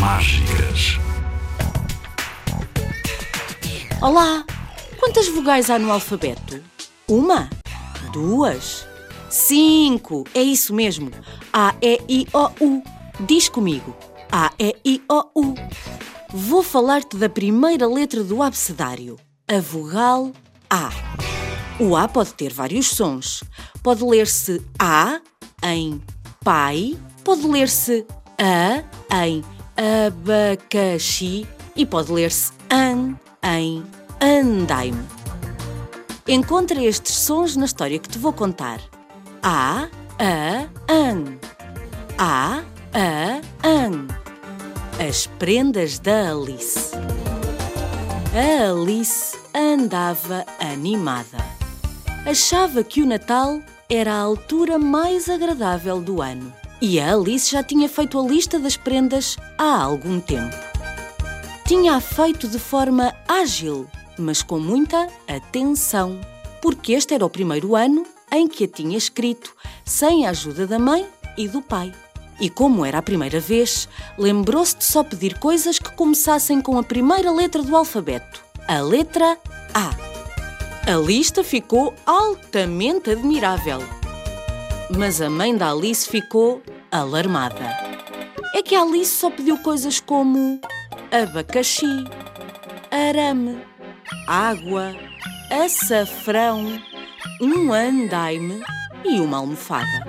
Mágicas. Olá! Quantas vogais há no alfabeto? Uma? Duas? Cinco! É isso mesmo! A, E, I, O, U. Diz comigo. A, E, I, O, U. Vou falar-te da primeira letra do abecedário, a vogal A. O A pode ter vários sons. Pode ler-se A em pai, pode ler-se A em abacaxi e pode ler-se AN em andaime. Encontra estes sons na história que te vou contar. A, A, AN. A, A, AN. As prendas da Alice. A Alice andava animada. Achava que o Natal era a altura mais agradável do ano. E a Alice já tinha feito a lista das prendas há algum tempo. Tinha-a feito de forma ágil, mas com muita atenção, porque este era o primeiro ano em que a tinha escrito sem a ajuda da mãe e do pai. E como era a primeira vez, lembrou-se de só pedir coisas que começassem com a primeira letra do alfabeto, a letra A. A lista ficou altamente admirável. Mas a mãe da Alice ficou alarmada. É que a Alice só pediu coisas como abacaxi, arame, água, açafrão, um andaime e uma almofada.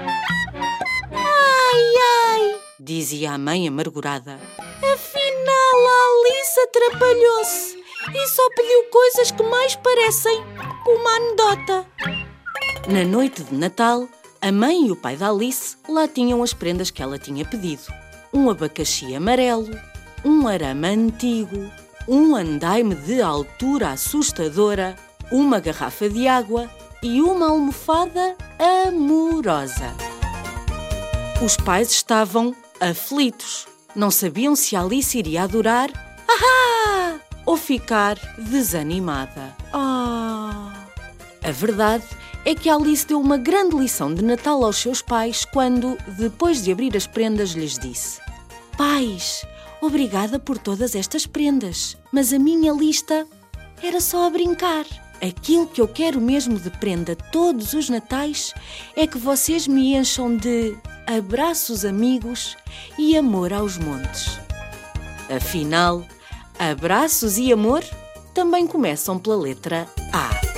Ai, ai, Dizia a mãe amargurada. afinal a Alice atrapalhou-se e só pediu coisas que mais parecem uma anedota. Na noite de Natal, a mãe e o pai da Alice lá tinham as prendas que ela tinha pedido: um abacaxi amarelo, um arame antigo, um andaime de altura assustadora, uma garrafa de água e uma almofada amorosa. Os pais estavam aflitos. Não sabiam se Alice iria adorar ahá, ou ficar desanimada. Ah! A verdade é que Alice deu uma grande lição de Natal aos seus pais quando, depois de abrir as prendas, lhes disse: Pais, obrigada por todas estas prendas, mas a minha lista era só a brincar. Aquilo que eu quero mesmo de prenda todos os natais é que vocês me encham de abraços amigos e amor aos montes. Afinal, abraços e amor também começam pela letra A.